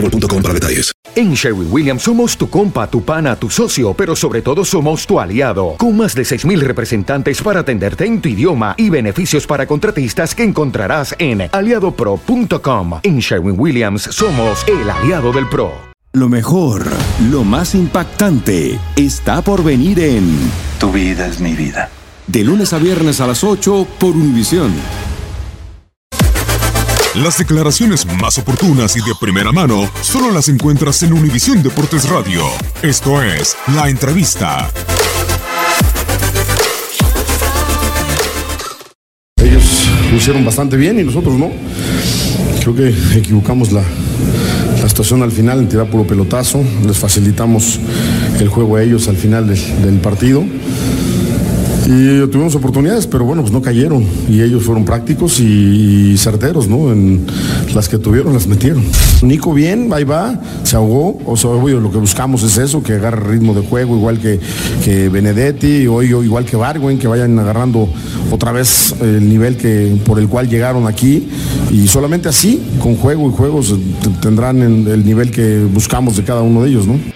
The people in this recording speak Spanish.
boostmobile.com. En Sherwin Williams somos tu compa, tu pana, tu socio, pero sobre todo somos tu aliado. Con más de 6.000 representantes para atenderte en tu idioma y beneficios para contratistas que encontrarás en aliadopro.com. En Sherwin Williams somos el aliado del PRO. Lo mejor, lo más impactante, está por venir en Tu vida es mi vida. De lunes a viernes a las 8 por Univisión. Las declaraciones más oportunas y de primera mano solo las encuentras en Univisión Deportes Radio. Esto es La Entrevista. Ellos lo hicieron bastante bien y nosotros no. Creo que equivocamos la, la situación al final en tirar puro pelotazo. Les facilitamos el juego a ellos al final del, del partido. Y tuvimos oportunidades, pero bueno, pues no cayeron. Y ellos fueron prácticos y, certeros, ¿no? En las que tuvieron, las metieron. Nico bien, ahí va, se ahogó. O sea, lo que buscamos es eso, que agarre ritmo de juego, igual que, que Benedetti, hoy igual que Barwen, que vayan agarrando otra vez el nivel que, por el cual llegaron aquí. Y solamente así, con juego y juegos, tendrán el nivel que buscamos de cada uno de ellos, ¿no?